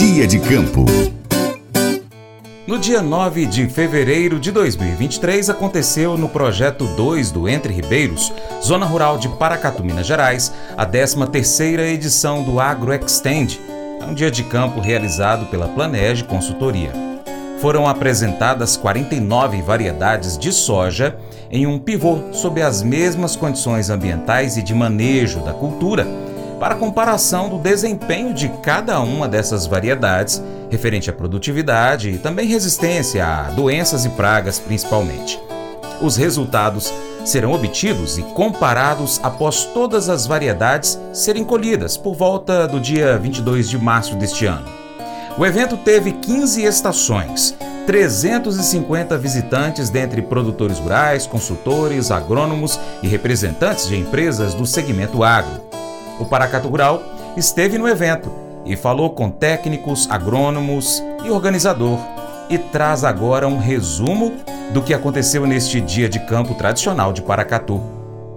Dia de Campo. No dia 9 de fevereiro de 2023, aconteceu no Projeto 2 do Entre Ribeiros, Zona Rural de Paracatu, Minas Gerais, a 13ª edição do Agro Extend. É um dia de campo realizado pela Planege Consultoria. Foram apresentadas 49 variedades de soja em um pivô sob as mesmas condições ambientais e de manejo da cultura, para comparação do desempenho de cada uma dessas variedades, referente à produtividade e também resistência a doenças e pragas principalmente. Os resultados serão obtidos e comparados após todas as variedades serem colhidas por volta do dia 22 de março deste ano. O evento teve 15 estações, 350 visitantes dentre produtores rurais, consultores, agrônomos e representantes de empresas do segmento agro. O Paracatu Rural esteve no evento e falou com técnicos, agrônomos e organizador e traz agora um resumo do que aconteceu neste dia de campo tradicional de Paracatu.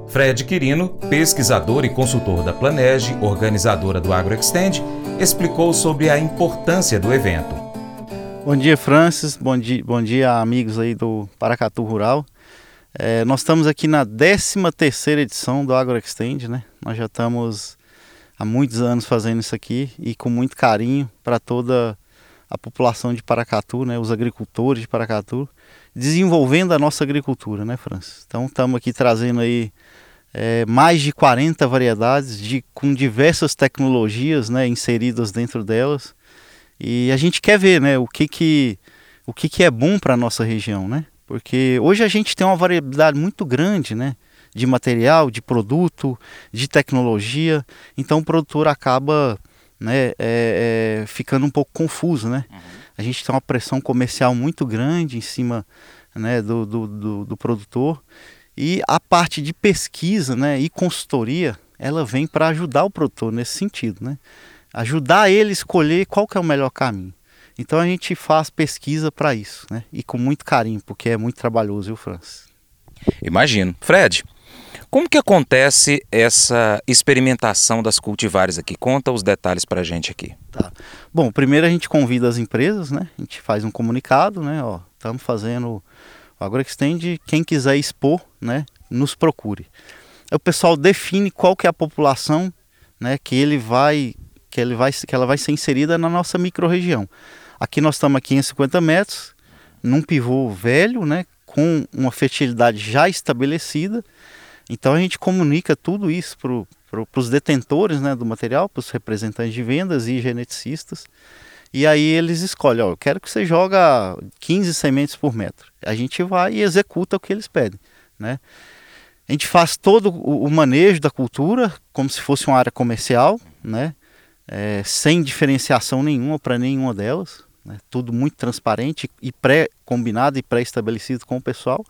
Fred Quirino, pesquisador e consultor da Planege, organizadora do AgroExtend, explicou sobre a importância do evento. Bom dia, Francis. Bom dia, bom dia amigos aí do Paracatu Rural. É, nós estamos aqui na 13 terceira edição do AgroExtend, né? Nós já estamos há muitos anos fazendo isso aqui e com muito carinho para toda a população de Paracatu, né? Os agricultores de Paracatu, desenvolvendo a nossa agricultura, né, Francis? Então estamos aqui trazendo aí é, mais de 40 variedades de, com diversas tecnologias né, inseridas dentro delas. E a gente quer ver né, o, que, que, o que, que é bom para a nossa região. Né? Porque hoje a gente tem uma variedade muito grande né, de material, de produto, de tecnologia. Então o produtor acaba né, é, é, ficando um pouco confuso. Né? Uhum. A gente tem uma pressão comercial muito grande em cima né, do, do, do, do produtor. E a parte de pesquisa né, e consultoria, ela vem para ajudar o produtor nesse sentido, né? Ajudar ele a escolher qual que é o melhor caminho. Então a gente faz pesquisa para isso, né? E com muito carinho, porque é muito trabalhoso, viu, Francis? Imagino. Fred, como que acontece essa experimentação das cultivares aqui? Conta os detalhes para a gente aqui. Tá. Bom, primeiro a gente convida as empresas, né? A gente faz um comunicado, né? Ó, estamos fazendo o AgroExtend, quem quiser expor, né, nos procure. O pessoal define qual que é a população, né, que ele vai, que ele vai, que ela vai ser inserida na nossa microrregião. Aqui nós estamos a 550 metros, num pivô velho, né, com uma fertilidade já estabelecida. Então a gente comunica tudo isso para os detentores né, do material, para os representantes de vendas e geneticistas. E aí eles escolhem, ó, eu quero que você joga 15 sementes por metro. A gente vai e executa o que eles pedem, né? A gente faz todo o manejo da cultura como se fosse uma área comercial, né? É, sem diferenciação nenhuma para nenhuma delas, né? tudo muito transparente e pré-combinado e pré-estabelecido com o pessoal.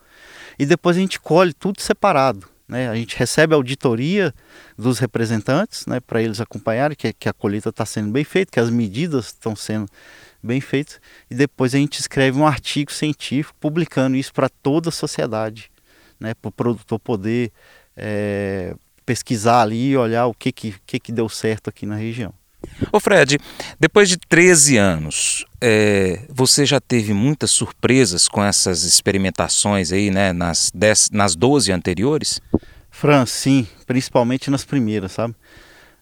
E depois a gente colhe tudo separado. Né? A gente recebe a auditoria dos representantes né, para eles acompanharem que, que a colheita está sendo bem feita, que as medidas estão sendo bem feitas, e depois a gente escreve um artigo científico publicando isso para toda a sociedade, né, para o produtor poder é, pesquisar ali e olhar o que, que, que, que deu certo aqui na região. Ô Fred, depois de 13 anos, é, você já teve muitas surpresas com essas experimentações aí, né, nas, 10, nas 12 anteriores? Fran, sim, principalmente nas primeiras, sabe?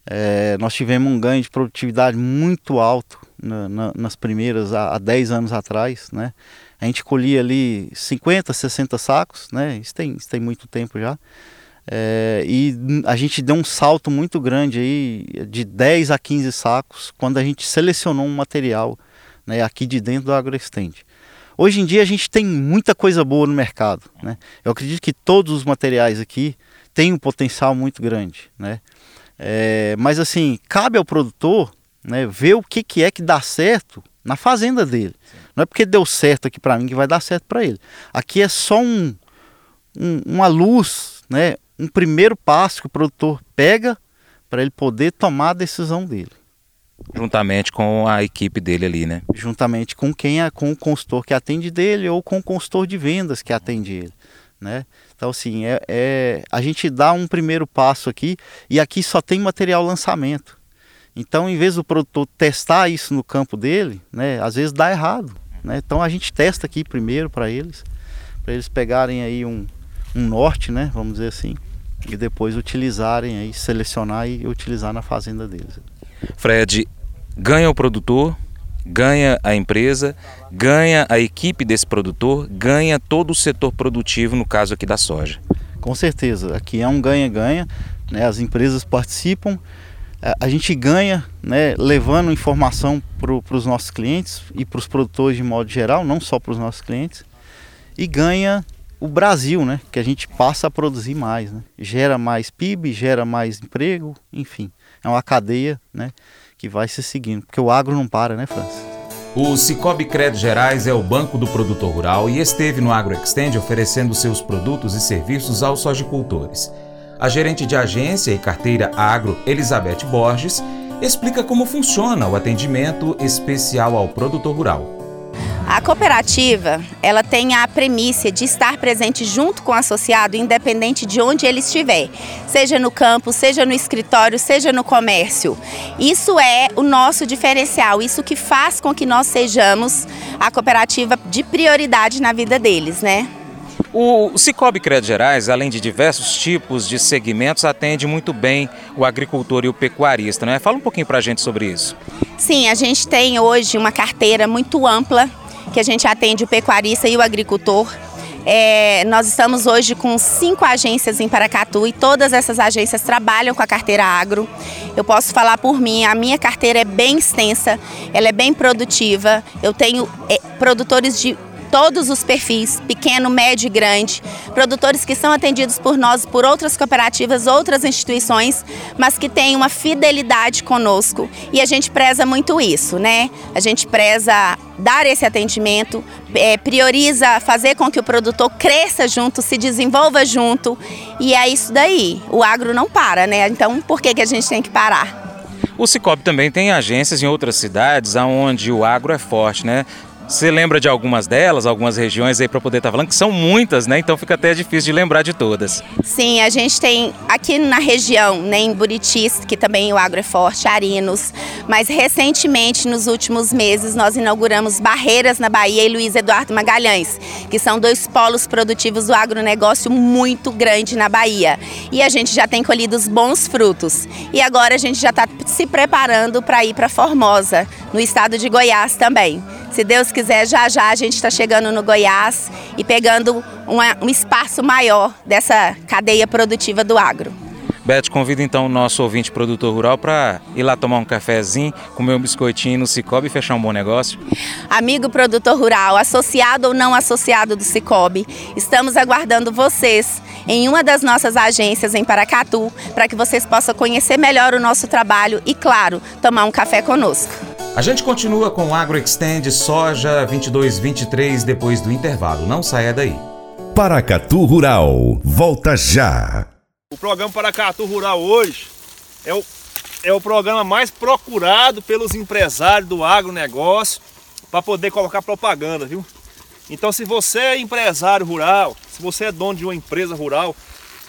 É, nós tivemos um ganho de produtividade muito alto na, na, nas primeiras, há, há 10 anos atrás, né? A gente colhia ali 50, 60 sacos, né? Isso tem, isso tem muito tempo já. É, e a gente deu um salto muito grande aí, de 10 a 15 sacos, quando a gente selecionou um material né, aqui de dentro do AgroExtend. Hoje em dia a gente tem muita coisa boa no mercado. Né? Eu acredito que todos os materiais aqui têm um potencial muito grande. Né? É, mas assim, cabe ao produtor né, ver o que, que é que dá certo na fazenda dele. Não é porque deu certo aqui para mim que vai dar certo para ele. Aqui é só um, um, uma luz, né, um primeiro passo que o produtor pega para ele poder tomar a decisão dele. Juntamente com a equipe dele ali, né? Juntamente com quem é, com o consultor que atende dele ou com o consultor de vendas que atende ele, né? Então assim, é, é, a gente dá um primeiro passo aqui e aqui só tem material lançamento. Então, em vez do produtor testar isso no campo dele, né, às vezes dá errado. Né? Então, a gente testa aqui primeiro para eles, para eles pegarem aí um, um norte, né, vamos dizer assim, e depois utilizarem aí, selecionar e utilizar na fazenda deles. Fred, ganha o produtor, ganha a empresa, ganha a equipe desse produtor, ganha todo o setor produtivo, no caso aqui da soja. Com certeza, aqui é um ganha-ganha, né? as empresas participam, a gente ganha né, levando informação para os nossos clientes e para os produtores de modo geral, não só para os nossos clientes, e ganha o Brasil, né, que a gente passa a produzir mais, né? gera mais PIB, gera mais emprego, enfim, é uma cadeia né, que vai se seguindo, porque o agro não para, né, Francis? O Cicobi Crédito Gerais é o banco do produtor rural e esteve no AgroExtend oferecendo seus produtos e serviços aos sojicultores. A gerente de agência e carteira agro, Elizabeth Borges, explica como funciona o atendimento especial ao produtor rural. A cooperativa, ela tem a premissa de estar presente junto com o associado, independente de onde ele estiver, seja no campo, seja no escritório, seja no comércio. Isso é o nosso diferencial, isso que faz com que nós sejamos a cooperativa de prioridade na vida deles, né? O Cicobi Crédito Gerais, além de diversos tipos de segmentos, atende muito bem o agricultor e o pecuarista, né? Fala um pouquinho para a gente sobre isso. Sim, a gente tem hoje uma carteira muito ampla que a gente atende o pecuarista e o agricultor. É, nós estamos hoje com cinco agências em Paracatu e todas essas agências trabalham com a carteira agro. Eu posso falar por mim, a minha carteira é bem extensa, ela é bem produtiva. Eu tenho é, produtores de todos os perfis, pequeno, médio e grande, produtores que são atendidos por nós, por outras cooperativas, outras instituições, mas que têm uma fidelidade conosco. E a gente preza muito isso, né? A gente preza dar esse atendimento, é, prioriza fazer com que o produtor cresça junto, se desenvolva junto. E é isso daí. O agro não para, né? Então por que, que a gente tem que parar? O Cicobi também tem agências em outras cidades onde o agro é forte, né? Você lembra de algumas delas, algumas regiões aí para poder estar tá falando, que são muitas, né? Então fica até difícil de lembrar de todas. Sim, a gente tem aqui na região, né, em Buritis, que também o agro é forte, Arinos, mas recentemente, nos últimos meses, nós inauguramos Barreiras na Bahia e Luiz Eduardo Magalhães, que são dois polos produtivos do agronegócio muito grande na Bahia. E a gente já tem colhido os bons frutos. E agora a gente já está se preparando para ir para Formosa, no estado de Goiás também. Se Deus quiser, já já a gente está chegando no Goiás e pegando uma, um espaço maior dessa cadeia produtiva do agro. Beth, convido então o nosso ouvinte produtor rural para ir lá tomar um cafezinho, comer um biscoitinho no Cicobi e fechar um bom negócio. Amigo produtor rural, associado ou não associado do Cicobi, estamos aguardando vocês em uma das nossas agências em Paracatu para que vocês possam conhecer melhor o nosso trabalho e, claro, tomar um café conosco. A gente continua com o AgroExtend Soja 2223 depois do intervalo. Não saia daí. Paracatu Rural, volta já. O programa Paracatu Rural hoje é o, é o programa mais procurado pelos empresários do agronegócio para poder colocar propaganda, viu? Então se você é empresário rural, se você é dono de uma empresa rural,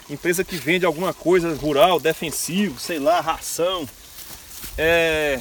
empresa que vende alguma coisa rural, defensivo, sei lá, ração, é,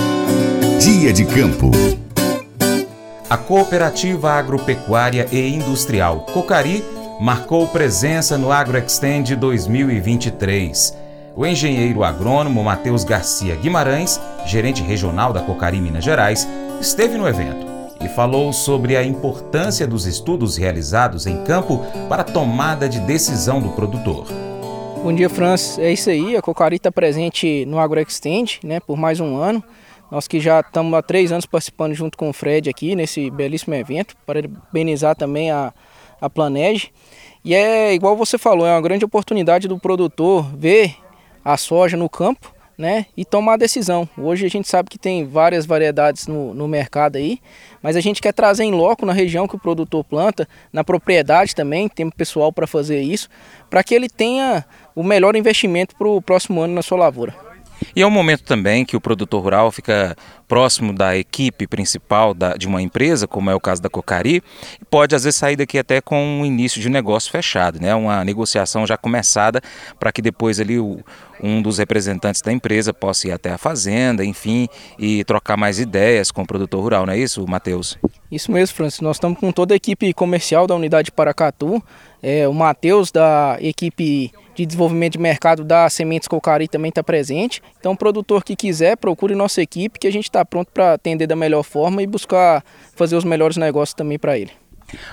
Dia de Campo. A Cooperativa Agropecuária e Industrial Cocari marcou presença no AgroExtend 2023. O engenheiro agrônomo Matheus Garcia Guimarães, gerente regional da Cocari Minas Gerais, esteve no evento e falou sobre a importância dos estudos realizados em campo para a tomada de decisão do produtor. Bom dia, Francis. É isso aí. A Cocari está presente no AgroExtend né, por mais um ano. Nós que já estamos há três anos participando junto com o Fred aqui nesse belíssimo evento, parabenizar também a, a Planege. E é igual você falou, é uma grande oportunidade do produtor ver a soja no campo, né, e tomar a decisão. Hoje a gente sabe que tem várias variedades no, no mercado aí, mas a gente quer trazer em loco na região que o produtor planta, na propriedade também, tem pessoal para fazer isso, para que ele tenha o melhor investimento para o próximo ano na sua lavoura. E é um momento também que o produtor rural fica próximo da equipe principal da, de uma empresa, como é o caso da Cocari, e pode às vezes sair daqui até com um início de negócio fechado, né? uma negociação já começada para que depois ali o, um dos representantes da empresa possa ir até a fazenda, enfim, e trocar mais ideias com o produtor rural, não é isso, Matheus? Isso mesmo, Francis. Nós estamos com toda a equipe comercial da unidade Paracatu, é, o Matheus da equipe de desenvolvimento de mercado da Sementes Cocari também está presente. Então, produtor que quiser, procure nossa equipe, que a gente está pronto para atender da melhor forma e buscar fazer os melhores negócios também para ele.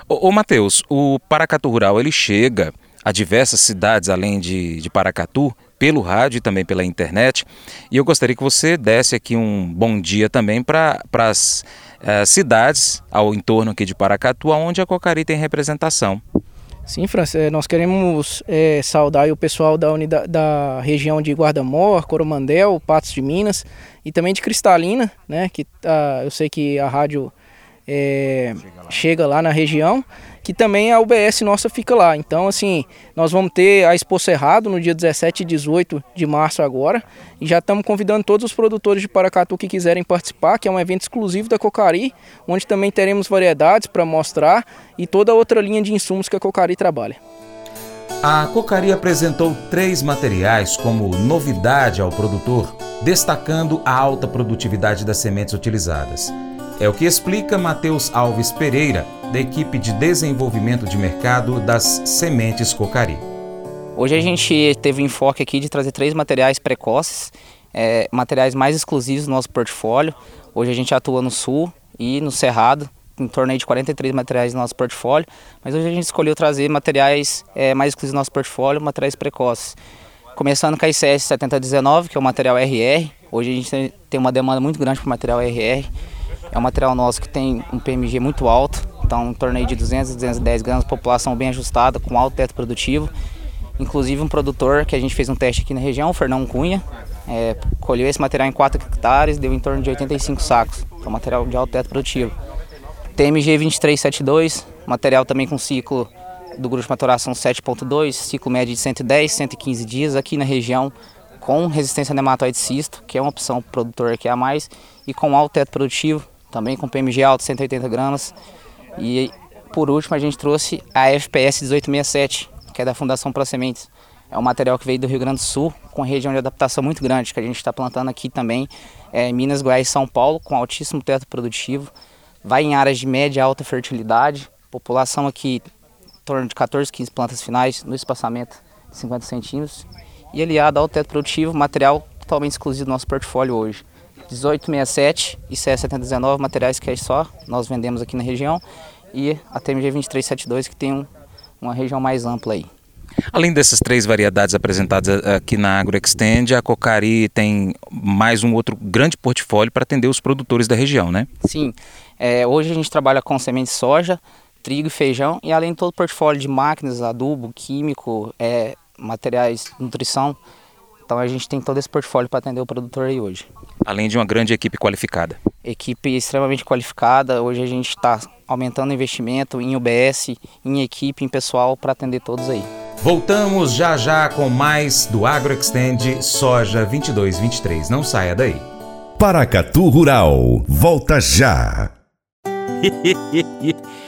Ô, ô Matheus, o Paracatu Rural ele chega a diversas cidades além de, de Paracatu, pelo rádio e também pela internet. E eu gostaria que você desse aqui um bom dia também para as uh, cidades ao entorno aqui de Paracatu, onde a Cocari tem representação. Sim, França, é, nós queremos é, saudar o pessoal da, unidade, da região de Guardamor, Coromandel, Patos de Minas e também de Cristalina, né? Que ah, eu sei que a rádio é, chega, lá. chega lá na região que também a UBS nossa fica lá. Então, assim, nós vamos ter a Expo Cerrado no dia 17 e 18 de março agora. E já estamos convidando todos os produtores de Paracatu que quiserem participar, que é um evento exclusivo da Cocari, onde também teremos variedades para mostrar e toda outra linha de insumos que a Cocari trabalha. A Cocari apresentou três materiais como novidade ao produtor, destacando a alta produtividade das sementes utilizadas. É o que explica Matheus Alves Pereira, da equipe de desenvolvimento de mercado das sementes Cocari. Hoje a gente teve enfoque aqui de trazer três materiais precoces, é, materiais mais exclusivos do nosso portfólio. Hoje a gente atua no Sul e no Cerrado, em torno de 43 materiais no nosso portfólio, mas hoje a gente escolheu trazer materiais é, mais exclusivos do nosso portfólio, materiais precoces. Começando com a ICS 7019, que é o material RR. Hoje a gente tem uma demanda muito grande para o material RR. É um material nosso que tem um PMG muito alto, então em torno de 200 a 210 gramas, população bem ajustada, com alto teto produtivo. Inclusive um produtor que a gente fez um teste aqui na região, o Fernão Cunha, é, colheu esse material em 4 hectares, deu em torno de 85 sacos. Então material de alto teto produtivo. TMG 2372, material também com ciclo do grupo de maturação 7.2, ciclo médio de 110, 115 dias aqui na região, com resistência a nematóide cisto, que é uma opção para o produtor que é a mais, e com alto teto produtivo, também com PMG alto, 180 gramas. E por último a gente trouxe a FPS 1867, que é da Fundação Pro Sementes. É um material que veio do Rio Grande do Sul, com região de adaptação muito grande, que a gente está plantando aqui também, é, Minas, Goiás e São Paulo, com altíssimo teto produtivo. Vai em áreas de média e alta fertilidade, população aqui em torno de 14, 15 plantas finais, no espaçamento de 50 centímetros. E aliado ao teto produtivo, material totalmente exclusivo do nosso portfólio hoje. 1867 e CS719, materiais que é só nós vendemos aqui na região, e a TMG 2372 que tem um, uma região mais ampla aí. Além dessas três variedades apresentadas aqui na AgroExtend, a Cocari tem mais um outro grande portfólio para atender os produtores da região, né? Sim. É, hoje a gente trabalha com semente de soja, trigo e feijão, e além de todo o portfólio de máquinas, adubo, químico, é, materiais, nutrição, então a gente tem todo esse portfólio para atender o produtor aí hoje. Além de uma grande equipe qualificada. Equipe extremamente qualificada. Hoje a gente está aumentando o investimento em UBS, em equipe, em pessoal para atender todos aí. Voltamos já já com mais do AgroExtend Soja 2223. Não saia daí. Paracatu Rural. Volta já.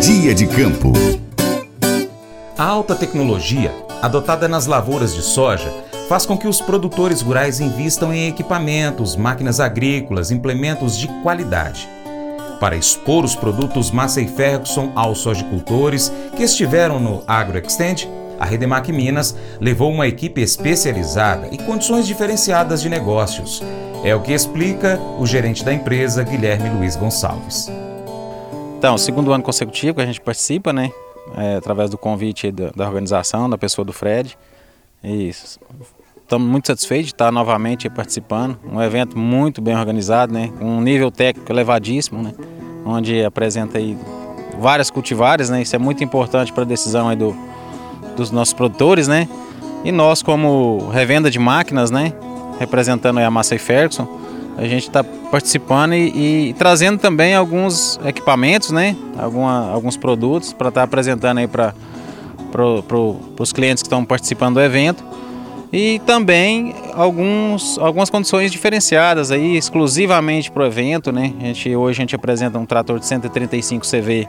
Dia de campo. A alta tecnologia, adotada nas lavouras de soja, faz com que os produtores rurais invistam em equipamentos, máquinas agrícolas, implementos de qualidade. Para expor os produtos Massey Ferguson aos sojicultores que estiveram no AgroExtend, a Redemac Minas levou uma equipe especializada e condições diferenciadas de negócios. É o que explica o gerente da empresa, Guilherme Luiz Gonçalves. Então, segundo ano consecutivo que a gente participa, né? É, através do convite da, da, organização, da pessoa do Fred. E estamos muito satisfeitos de estar novamente participando. Um evento muito bem organizado, né? Um nível técnico elevadíssimo, né? Onde apresenta aí várias cultivares, né? Isso é muito importante para a decisão aí do, dos nossos produtores, né? E nós como revenda de máquinas, né? Representando a Massey Ferguson, a gente está participando e, e, trazendo também alguns equipamentos, né? Alguma, alguns produtos para estar tá apresentando aí para pro, pro, os clientes que estão participando do evento e também alguns, algumas condições diferenciadas aí exclusivamente para o evento, né? A gente, hoje a gente apresenta um trator de 135 CV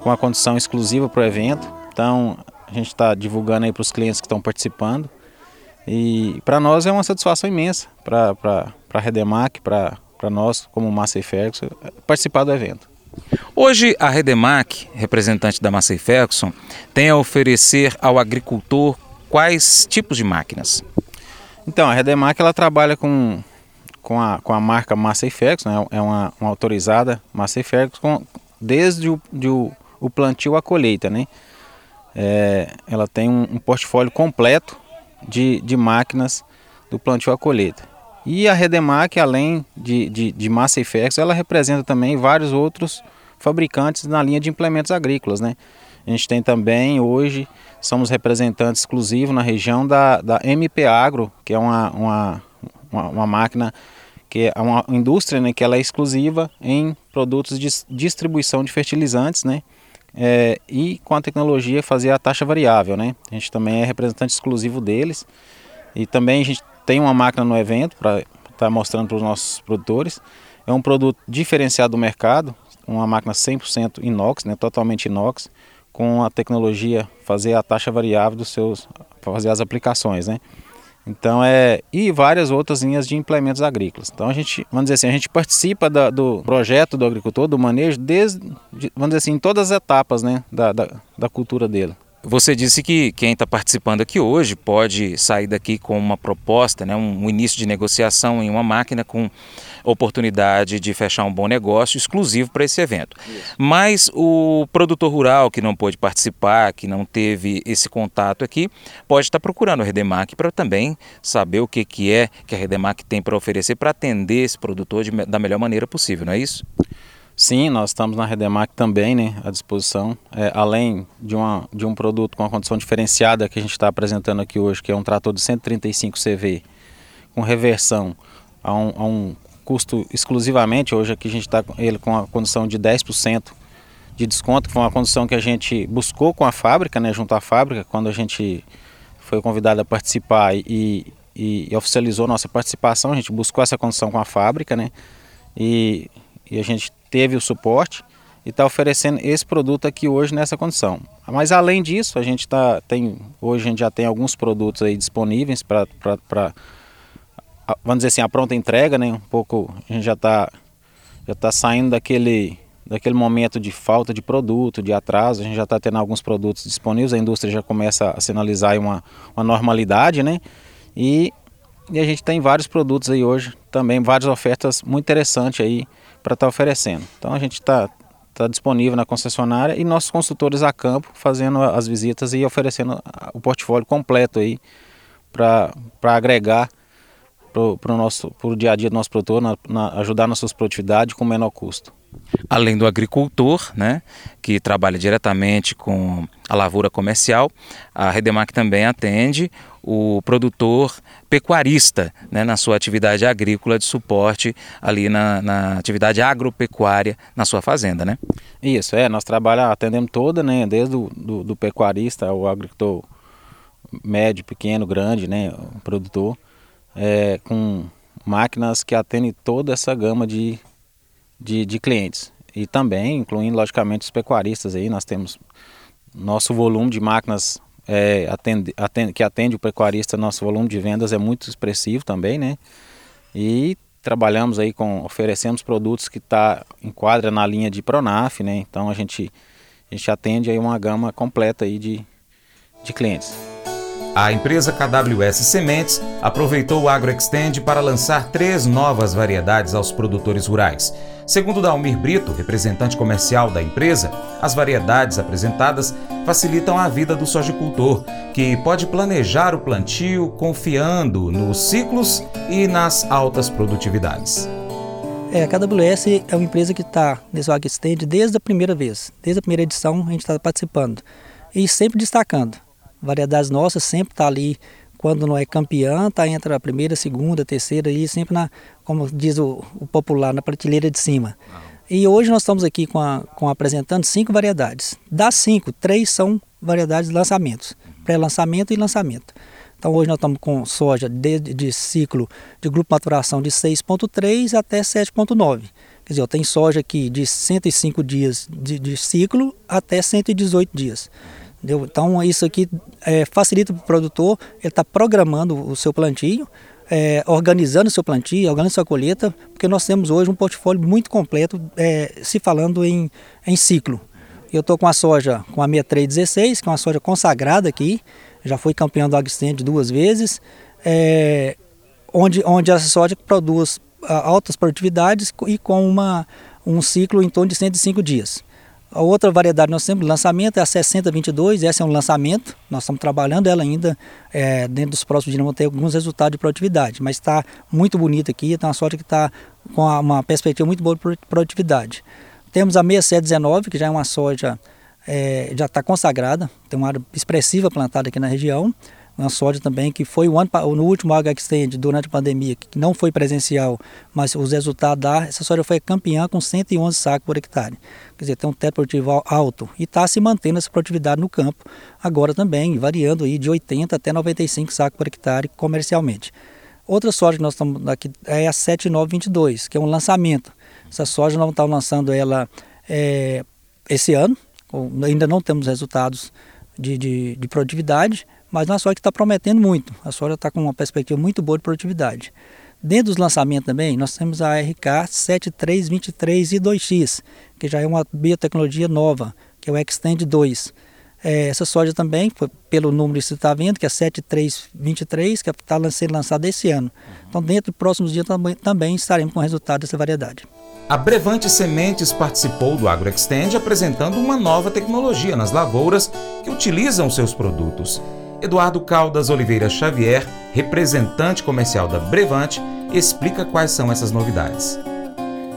com a condição exclusiva para o evento. Então a gente está divulgando aí para os clientes que estão participando. E para nós é uma satisfação imensa, para a Redemac, para nós, como Massey Ferguson, participar do evento. Hoje, a Redemac, representante da Massey Ferguson, tem a oferecer ao agricultor quais tipos de máquinas? Então, a Redemac ela trabalha com, com, a, com a marca Massey Ferguson, né? é uma, uma autorizada Massey Ferguson, desde o, de o, o plantio à colheita. Né? É, ela tem um, um portfólio completo de, de máquinas do plantio à colheita. E a Redemac, além de, de, de massa e ferros, ela representa também vários outros fabricantes na linha de implementos agrícolas. Né? A gente tem também hoje, somos representantes exclusivos na região da, da MP Agro, que é uma, uma, uma, uma máquina que é uma indústria né, que ela é exclusiva em produtos de distribuição de fertilizantes, né? É, e com a tecnologia fazer a taxa variável, né? A gente também é representante exclusivo deles e também a gente tem uma máquina no evento para estar tá mostrando para os nossos produtores. É um produto diferenciado do mercado, uma máquina 100% inox, né? Totalmente inox, com a tecnologia fazer a taxa variável dos seus, fazer as aplicações, né? Então é e várias outras linhas de implementos agrícolas. Então a gente, vamos dizer assim, a gente participa da, do projeto do agricultor, do manejo, desde, vamos dizer assim, em todas as etapas, né, da, da, da cultura dele. Você disse que quem está participando aqui hoje pode sair daqui com uma proposta, né, um, um início de negociação em uma máquina com oportunidade de fechar um bom negócio exclusivo para esse evento. Isso. Mas o produtor rural que não pôde participar, que não teve esse contato aqui, pode estar procurando a Redemac para também saber o que, que é que a Redemac tem para oferecer para atender esse produtor de, da melhor maneira possível, não é isso? Sim, nós estamos na Redemac também né, à disposição. É, além de, uma, de um produto com uma condição diferenciada que a gente está apresentando aqui hoje, que é um trator de 135 CV com reversão a um, a um custo exclusivamente. Hoje aqui a gente está com ele com a condição de 10% de desconto, que foi uma condição que a gente buscou com a fábrica, né, junto à fábrica, quando a gente foi convidado a participar e, e, e oficializou nossa participação, a gente buscou essa condição com a fábrica, né, e, e a gente teve o suporte e está oferecendo esse produto aqui hoje nessa condição. Mas além disso, a gente tá, tem hoje a gente já tem alguns produtos aí disponíveis para vamos dizer assim a pronta entrega, né? Um pouco a gente já está já tá saindo daquele daquele momento de falta de produto, de atraso, a gente já está tendo alguns produtos disponíveis, a indústria já começa a sinalizar uma, uma normalidade, né? E, e a gente tem vários produtos aí hoje, também várias ofertas muito interessantes aí para estar tá oferecendo. Então a gente está tá disponível na concessionária e nossos consultores a campo fazendo as visitas e oferecendo o portfólio completo aí para agregar para o nosso pro dia a dia do nosso produtor, na, na, ajudar na sua produtividade com menor custo. Além do agricultor, né, que trabalha diretamente com a lavoura comercial, a Redemac também atende o produtor pecuarista né, na sua atividade agrícola de suporte ali na, na, atividade agropecuária na sua fazenda, né? Isso, é, nós trabalhamos, atendemos toda, né, desde o do, do pecuarista ao agricultor médio, pequeno, grande, né, produtor, é, com máquinas que atendem toda essa gama de, de, de clientes. E também, incluindo logicamente os pecuaristas aí, nós temos nosso volume de máquinas é, atende, atende, que atende o pecuarista, nosso volume de vendas é muito expressivo também, né? E trabalhamos aí com, oferecemos produtos que tá, enquadra na linha de Pronaf, né? Então a gente, a gente atende aí uma gama completa aí de, de clientes. A empresa KWS Sementes aproveitou o AgroExtend para lançar três novas variedades aos produtores rurais. Segundo Dalmir Brito, representante comercial da empresa, as variedades apresentadas facilitam a vida do sojicultor, que pode planejar o plantio confiando nos ciclos e nas altas produtividades. É, a KWS é uma empresa que está nesse AgroExtend desde a primeira vez, desde a primeira edição a gente está participando e sempre destacando variedades nossas sempre está ali quando não é campeã, tá entre a primeira, segunda, terceira e sempre na, como diz o, o popular, na prateleira de cima. E hoje nós estamos aqui com, a, com apresentando cinco variedades. Das cinco, três são variedades de lançamentos, pré-lançamento e lançamento. Então hoje nós estamos com soja de, de ciclo de grupo maturação de 6.3 até 7.9. Quer dizer, tem soja aqui de 105 dias de, de ciclo até 118 dias. Entendeu? Então isso aqui é, facilita para o produtor, ele está programando o seu plantio, é, organizando seu plantio, organizando sua colheita, porque nós temos hoje um portfólio muito completo é, se falando em, em ciclo. Eu estou com a soja com a 6316, que é uma soja consagrada aqui, já fui campeão do AgStand duas vezes, é, onde, onde essa soja produz altas produtividades e com uma, um ciclo em torno de 105 dias. A outra variedade nós temos lançamento é a 6022, essa é um lançamento, nós estamos trabalhando ela ainda, é, dentro dos próximos dias vamos ter alguns resultados de produtividade, mas está muito bonita aqui, está uma sorte que está com uma perspectiva muito boa de produtividade. Temos a 6719, que já é uma soja, é, já está consagrada, tem uma área expressiva plantada aqui na região, soja também que foi o ano, no último Agro Extend durante a pandemia, que não foi presencial, mas os resultados da essa soja foi campeã com 111 sacos por hectare. Quer dizer, tem um teto produtivo alto e está se mantendo essa produtividade no campo agora também, variando aí de 80 até 95 sacos por hectare comercialmente. Outra soja que nós estamos aqui é a 7922, que é um lançamento. Essa soja nós estamos lançando ela é, esse ano, ainda não temos resultados de, de, de produtividade, mas uma soja que está prometendo muito. A soja está com uma perspectiva muito boa de produtividade. Dentro dos lançamentos também, nós temos a RK 7323 e 2X, que já é uma biotecnologia nova, que é o Extend 2. É, essa soja também, pelo número que você está vendo, que é 7323, que está sendo lançada esse ano. Então, dentro dos próximos dias também, também estaremos com o resultado dessa variedade. A Brevante Sementes participou do AgroExtend apresentando uma nova tecnologia nas lavouras que utilizam seus produtos. Eduardo Caldas Oliveira Xavier, representante comercial da Brevante, explica quais são essas novidades.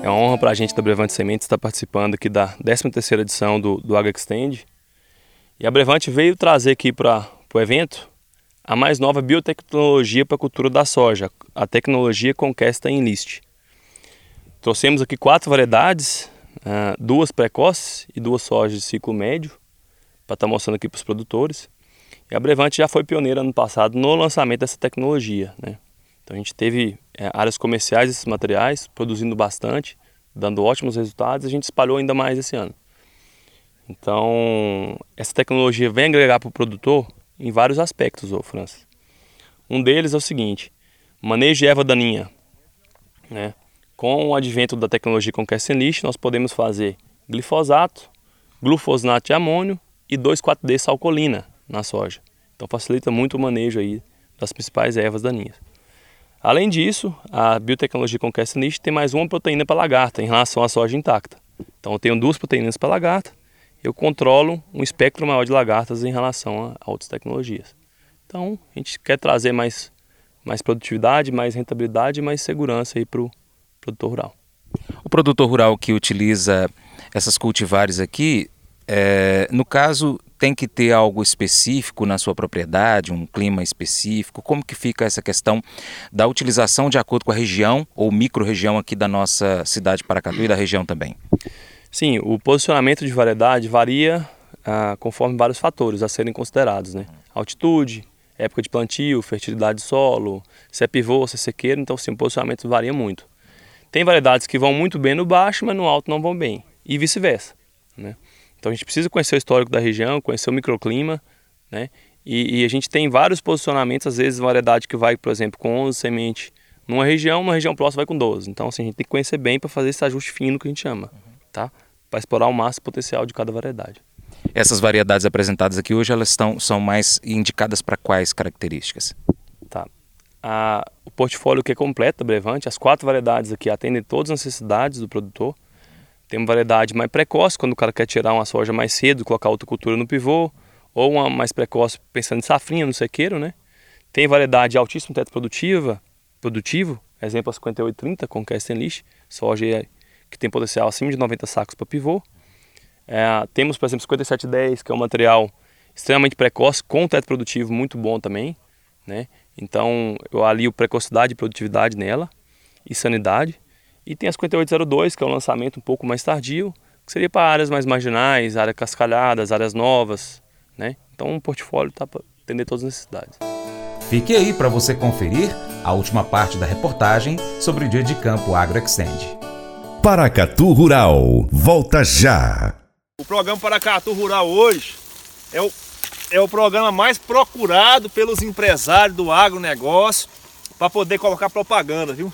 É uma honra para a gente da Brevante Sementes estar participando aqui da 13ª edição do, do AgroExtend. E a Brevante veio trazer aqui para o evento a mais nova biotecnologia para a cultura da soja, a tecnologia Conquesta Enlist. Trouxemos aqui quatro variedades, ah, duas precoces e duas sojas de ciclo médio, para estar mostrando aqui para os produtores. E a Brevante já foi pioneira ano passado no lançamento dessa tecnologia. Né? Então a gente teve é, áreas comerciais desses materiais, produzindo bastante, dando ótimos resultados, e a gente espalhou ainda mais esse ano. Então, essa tecnologia vem agregar para o produtor em vários aspectos, ô Francis. Um deles é o seguinte, manejo de erva daninha. Né? Com o advento da tecnologia Conquest Enlist, nós podemos fazer glifosato, glufosinato de amônio e 2,4-D salcolina na soja. Então facilita muito o manejo aí das principais ervas daninhas. Além disso, a biotecnologia Conquest Niche tem mais uma proteína para lagarta em relação à soja intacta. Então eu tenho duas proteínas para lagarta, eu controlo um espectro maior de lagartas em relação a outras tecnologias. Então a gente quer trazer mais, mais produtividade, mais rentabilidade mais segurança para o produtor rural. O produtor rural que utiliza essas cultivares aqui, é, no caso, tem que ter algo específico na sua propriedade, um clima específico? Como que fica essa questão da utilização de acordo com a região ou micro-região aqui da nossa cidade de Paracatu e da região também? Sim, o posicionamento de variedade varia ah, conforme vários fatores a serem considerados, né? Altitude, época de plantio, fertilidade do solo, se é pivô, se é sequeiro, então sim, o posicionamento varia muito. Tem variedades que vão muito bem no baixo, mas no alto não vão bem, e vice-versa, né? Então a gente precisa conhecer o histórico da região, conhecer o microclima, né? E, e, a gente tem vários posicionamentos, às vezes variedade que vai, por exemplo, com 11 sementes numa região, uma região próxima vai com 12. Então assim, a gente tem que conhecer bem para fazer esse ajuste fino que a gente chama, tá? Para explorar o máximo potencial de cada variedade. Essas variedades apresentadas aqui hoje, elas estão, são mais indicadas para quais características? Tá. A, o portfólio que é completo da Brevante, as quatro variedades aqui atendem todas as necessidades do produtor. Tem variedade mais precoce, quando o cara quer tirar uma soja mais cedo, colocar outra cultura no pivô, ou uma mais precoce, pensando em safrinha no sequeiro, né? Tem variedade de altíssimo teto produtiva, produtivo, exemplo a 5830 com Kestenlich, soja que tem potencial acima de 90 sacos para pivô. É, temos, por exemplo, 5710, que é um material extremamente precoce, com teto produtivo muito bom também. Né? Então eu alio precocidade e produtividade nela e sanidade. E tem a 5802, que é um lançamento um pouco mais tardio, que seria para áreas mais marginais, áreas cascalhadas, áreas novas. Né? Então um portfólio está para atender todas as necessidades. Fique aí para você conferir a última parte da reportagem sobre o dia de campo AgroExtend. Paracatu Rural, volta já! O programa Paracatu Rural hoje é o, é o programa mais procurado pelos empresários do agronegócio para poder colocar propaganda, viu?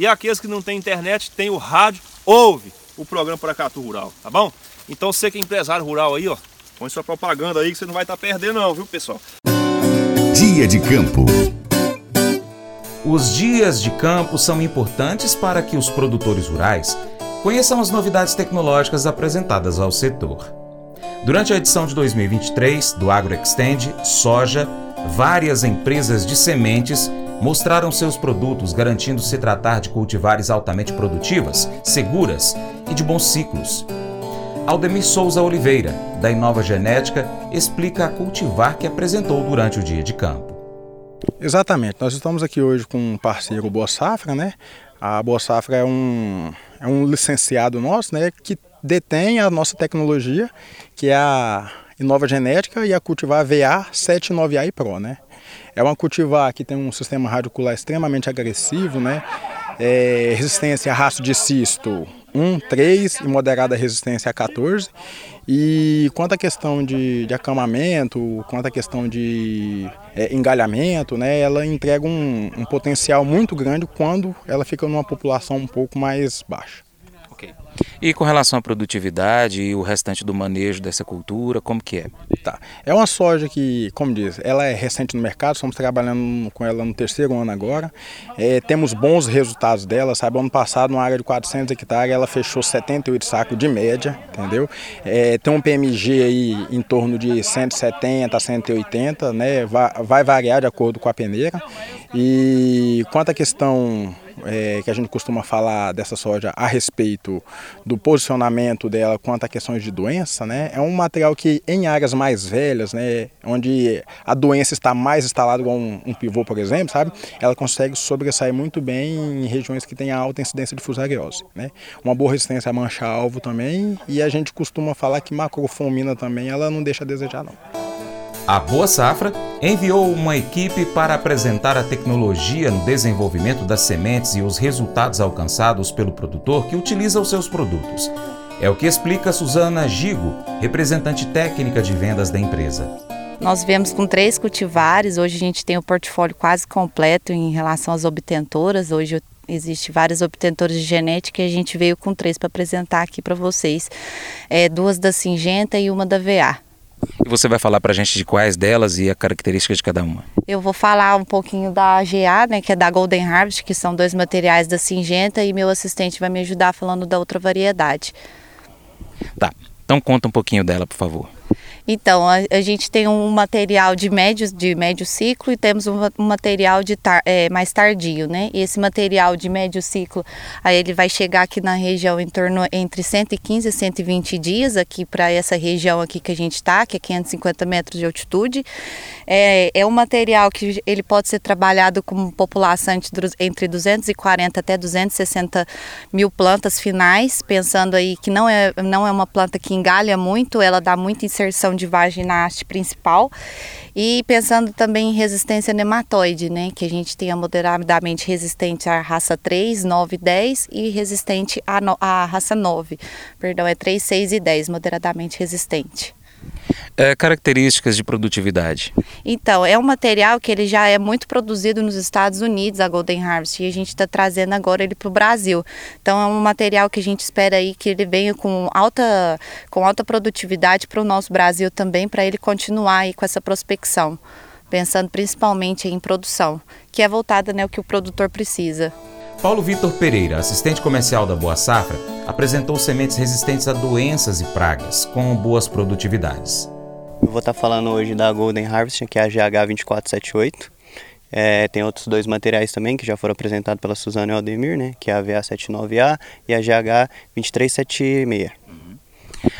E aqueles que não têm internet, tem o rádio, ouve o programa Paracatu Rural, tá bom? Então você que é empresário rural aí, ó, põe sua propaganda aí que você não vai estar tá perdendo não, viu pessoal? Dia de campo. Os dias de campo são importantes para que os produtores rurais conheçam as novidades tecnológicas apresentadas ao setor. Durante a edição de 2023 do AgroExtend Soja, várias empresas de sementes mostraram seus produtos, garantindo se tratar de cultivares altamente produtivas, seguras e de bons ciclos. Aldemir Souza Oliveira, da Inova Genética, explica a cultivar que apresentou durante o dia de campo. Exatamente, nós estamos aqui hoje com um parceiro Boa Safra, né? A Boa Safra é um, é um licenciado nosso, né, que detém a nossa tecnologia, que é a Inova Genética e a cultivar VA 79AI Pro, né? É uma cultivar que tem um sistema radicular extremamente agressivo, né? É, resistência a rastro de cisto 1, 3 e moderada resistência a 14. E quanto à questão de, de acamamento, quanto à questão de é, engalhamento, né, ela entrega um, um potencial muito grande quando ela fica numa população um pouco mais baixa. E com relação à produtividade e o restante do manejo dessa cultura, como que é? Tá. É uma soja que, como diz, ela é recente no mercado, estamos trabalhando com ela no terceiro ano agora. É, temos bons resultados dela, sabe? Ano passado, numa área de 400 hectares, ela fechou 78 sacos de média, entendeu? É, tem um PMG aí em torno de 170 a 180, né? Vai, vai variar de acordo com a peneira. E quanto à questão é, que a gente costuma falar dessa soja a respeito do posicionamento dela quanto a questões de doença, né? É um material que em áreas mais velhas, né, onde a doença está mais instalada, igual um, um pivô, por exemplo, sabe? Ela consegue sobressair muito bem em regiões que têm alta incidência de fusariose, né? Uma boa resistência a mancha-alvo também, e a gente costuma falar que macrofomina também, ela não deixa a desejar não. A Boa Safra enviou uma equipe para apresentar a tecnologia no desenvolvimento das sementes e os resultados alcançados pelo produtor que utiliza os seus produtos. É o que explica Suzana Gigo, representante técnica de vendas da empresa. Nós viemos com três cultivares, hoje a gente tem o portfólio quase completo em relação às obtentoras. Hoje existe várias obtentoras de genética e a gente veio com três para apresentar aqui para vocês. É, duas da Singenta e uma da VA. E você vai falar para a gente de quais delas e a característica de cada uma? Eu vou falar um pouquinho da GA, né, que é da Golden Harvest, que são dois materiais da Singenta, e meu assistente vai me ajudar falando da outra variedade. Tá, então conta um pouquinho dela, por favor. Então, a, a, gente tem um material de médio, de médio ciclo e temos um, um material de tar, é, mais tardio, né? E esse material de médio ciclo, aí ele vai chegar aqui na região em torno entre 115 e 120 dias aqui para essa região aqui que a gente está, que é 550 metros de altitude. É, é um material que ele pode ser trabalhado com população entre 240 até 260 mil plantas finais, pensando aí que não é, não é uma planta que engalha muito, ela dá muita inserção de vagem na haste principal. E pensando também em resistência nematóide, né? Que a gente tenha moderadamente resistente à raça 3, 9 e 10 e resistente à, no, à raça 9. Perdão, é 3, 6 e 10, moderadamente resistente. É, características de produtividade. Então, é um material que ele já é muito produzido nos Estados Unidos, a Golden Harvest, e a gente está trazendo agora ele para o Brasil. Então, é um material que a gente espera aí que ele venha com alta, com alta produtividade para o nosso Brasil também, para ele continuar aí com essa prospecção, pensando principalmente em produção, que é voltada né, ao que o produtor precisa. Paulo Vitor Pereira, assistente comercial da Boa Safra, apresentou sementes resistentes a doenças e pragas, com boas produtividades. Eu vou estar falando hoje da Golden Harvest, que é a GH2478. É, tem outros dois materiais também que já foram apresentados pela Suzana Aldemir, né, que é a VA79A e a GH2376.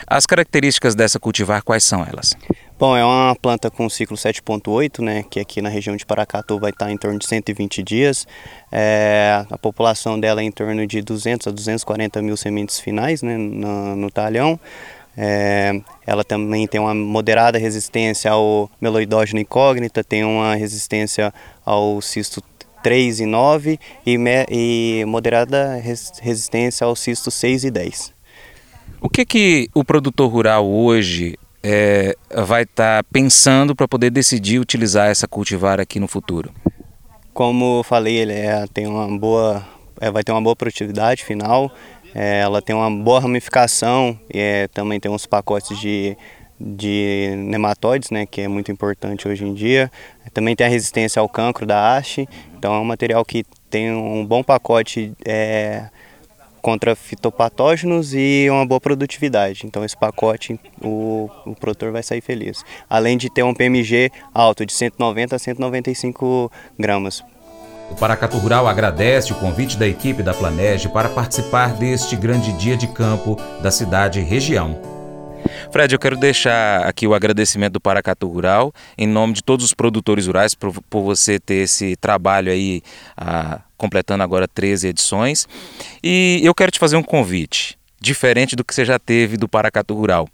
As características dessa cultivar, quais são elas? Bom, é uma planta com ciclo 7.8, né, que aqui na região de Paracatu vai estar em torno de 120 dias. É, a população dela é em torno de 200 a 240 mil sementes finais né, no, no talhão. É, ela também tem uma moderada resistência ao meloidógeno incógnita, tem uma resistência ao cisto 3 e 9 e, me, e moderada res, resistência ao cisto 6 e 10. O que que o produtor rural hoje é, vai estar tá pensando para poder decidir utilizar essa cultivar aqui no futuro? Como falei, ele é, tem uma boa, é, vai ter uma boa produtividade final, é, ela tem uma boa ramificação e é, também tem uns pacotes de, de nematóides, né, que é muito importante hoje em dia. Também tem a resistência ao cancro da haste, então é um material que tem um bom pacote é, contra fitopatógenos e uma boa produtividade. Então esse pacote o, o produtor vai sair feliz. Além de ter um PMG alto de 190 a 195 gramas. O Paracatu Rural agradece o convite da equipe da Planege para participar deste grande dia de campo da cidade e região. Fred, eu quero deixar aqui o agradecimento do Paracatu Rural, em nome de todos os produtores rurais, por, por você ter esse trabalho aí, ah, completando agora 13 edições. E eu quero te fazer um convite, diferente do que você já teve do Paracatu Rural.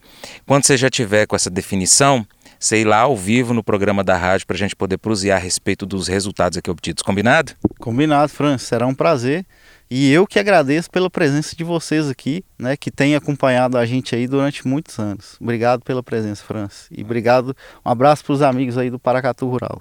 Quando você já tiver com essa definição, sei lá ao vivo no programa da rádio para a gente poder prosear a respeito dos resultados aqui obtidos. Combinado? Combinado, Fran. Será um prazer. E eu que agradeço pela presença de vocês aqui, né, que tem acompanhado a gente aí durante muitos anos. Obrigado pela presença, França. E obrigado, um abraço para os amigos aí do Paracatu Rural.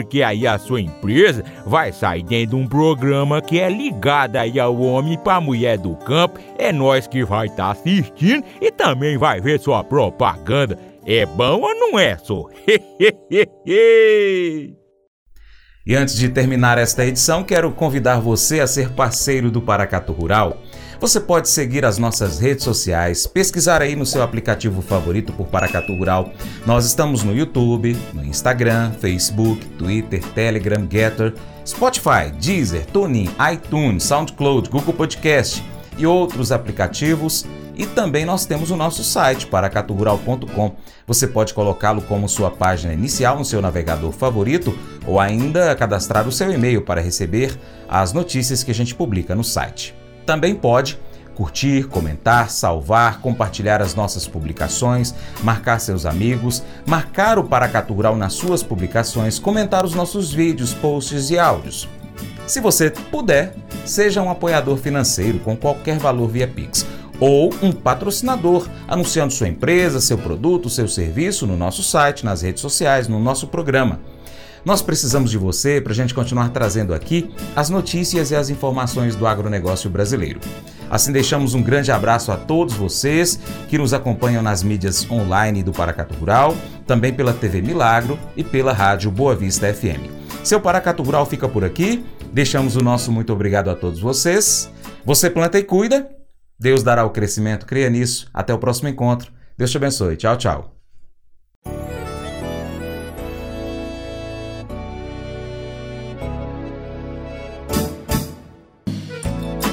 porque aí a sua empresa vai sair dentro de um programa que é ligado aí ao homem para mulher do campo. É nós que vai estar tá assistindo e também vai ver sua propaganda. É bom ou não é, só? E antes de terminar esta edição, quero convidar você a ser parceiro do Paracatu Rural. Você pode seguir as nossas redes sociais, pesquisar aí no seu aplicativo favorito por Paracatu Rural. Nós estamos no YouTube, no Instagram, Facebook, Twitter, Telegram, Getter, Spotify, Deezer, TuneIn, iTunes, SoundCloud, Google Podcast e outros aplicativos e também nós temos o nosso site, paracaturural.com. Você pode colocá-lo como sua página inicial no seu navegador favorito ou ainda cadastrar o seu e-mail para receber as notícias que a gente publica no site. Também pode curtir, comentar, salvar, compartilhar as nossas publicações, marcar seus amigos, marcar o Paracatu Rural nas suas publicações, comentar os nossos vídeos, posts e áudios. Se você puder, seja um apoiador financeiro com qualquer valor via Pix. ou um patrocinador, anunciando sua empresa, seu produto, seu serviço no nosso site, nas redes sociais, no nosso programa. Nós precisamos de você para a gente continuar trazendo aqui as notícias e as informações do agronegócio brasileiro. Assim, deixamos um grande abraço a todos vocês que nos acompanham nas mídias online do Paracatu Rural, também pela TV Milagro e pela Rádio Boa Vista FM. Seu Paracatu Rural fica por aqui. Deixamos o nosso muito obrigado a todos vocês. Você planta e cuida. Deus dará o crescimento. Creia nisso. Até o próximo encontro. Deus te abençoe. Tchau, tchau.